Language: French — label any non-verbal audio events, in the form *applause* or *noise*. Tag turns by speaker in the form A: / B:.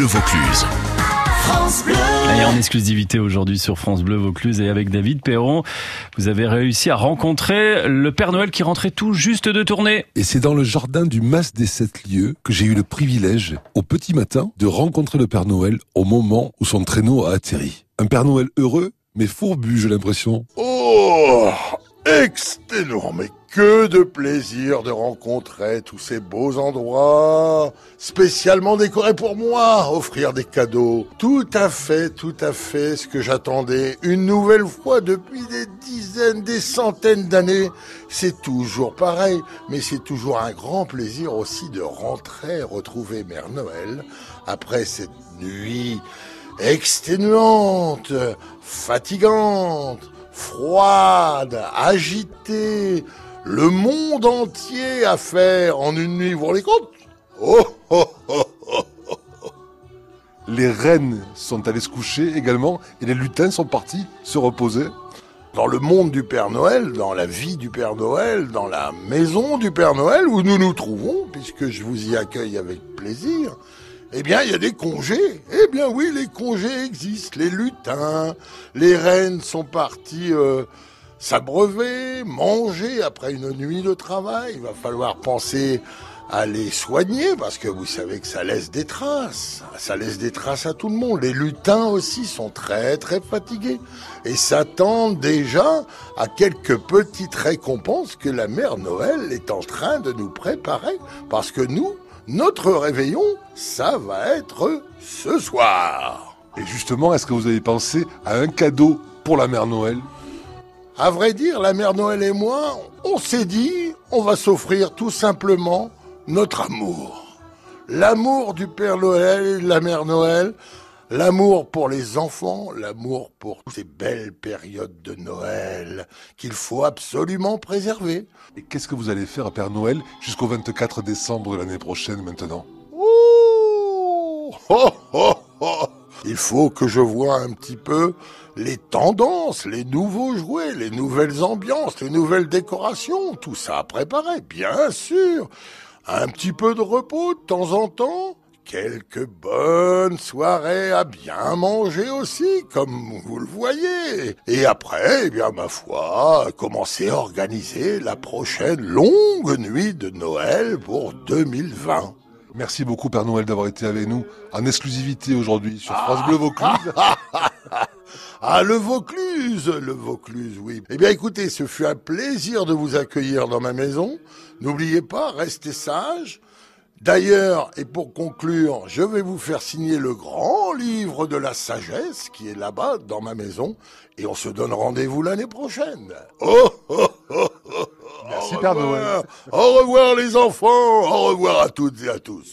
A: Bleu Vaucluse.
B: France Bleu.
C: Et en exclusivité aujourd'hui sur France Bleu Vaucluse et avec David Perron, vous avez réussi à rencontrer le Père Noël qui rentrait tout juste de tourner.
D: Et c'est dans le jardin du Mas des Sept Lieux que j'ai eu le privilège, au petit matin, de rencontrer le Père Noël au moment où son traîneau a atterri. Un Père Noël heureux, mais fourbu, j'ai l'impression.
E: Oh mais que de plaisir de rencontrer tous ces beaux endroits, spécialement décorés pour moi, offrir des cadeaux. Tout à fait, tout à fait ce que j'attendais une nouvelle fois depuis des dizaines, des centaines d'années. C'est toujours pareil, mais c'est toujours un grand plaisir aussi de rentrer, retrouver Mère Noël après cette nuit exténuante, fatigante, froide, agitée, le monde entier à faire en une nuit, vous vous rendez compte? Oh, oh, oh, oh, oh.
D: Les reines sont allées se coucher également et les lutins sont partis se reposer.
E: Dans le monde du Père Noël, dans la vie du Père Noël, dans la maison du Père Noël où nous nous trouvons, puisque je vous y accueille avec plaisir, eh bien, il y a des congés. Eh bien, oui, les congés existent. Les lutins, les reines sont partis euh, s'abreuver, manger après une nuit de travail. Il va falloir penser à les soigner parce que vous savez que ça laisse des traces. Ça laisse des traces à tout le monde. Les lutins aussi sont très très fatigués et s'attendent déjà à quelques petites récompenses que la mère Noël est en train de nous préparer parce que nous, notre réveillon, ça va être ce soir.
D: Et justement, est-ce que vous avez pensé à un cadeau pour la mère Noël?
E: À vrai dire, la mère Noël et moi, on s'est dit, on va s'offrir tout simplement notre amour. L'amour du Père Noël et de la mère Noël, L'amour pour les enfants, l'amour pour ces belles périodes de Noël qu'il faut absolument préserver.
D: Et qu'est-ce que vous allez faire à Père Noël jusqu'au 24 décembre de l'année prochaine maintenant?
E: Ouh oh, oh, oh. Il faut que je vois un petit peu les tendances, les nouveaux jouets, les nouvelles ambiances, les nouvelles décorations, tout ça à préparer, bien sûr. Un petit peu de repos de temps en temps, quelques bonnes soirées à bien manger aussi, comme vous le voyez. Et après, eh bien, ma foi, commencer à organiser la prochaine longue nuit de Noël pour 2020.
D: Merci beaucoup Père Noël d'avoir été avec nous en exclusivité aujourd'hui sur France Bleu Vaucluse. *laughs* *laughs*
E: Ah, le Vaucluse, le Vaucluse, oui. Eh bien, écoutez, ce fut un plaisir de vous accueillir dans ma maison. N'oubliez pas, restez sages. D'ailleurs, et pour conclure, je vais vous faire signer le grand livre de la sagesse qui est là-bas dans ma maison et on se donne rendez-vous l'année prochaine. Oh, oh, Au revoir les enfants, au revoir à toutes et à tous.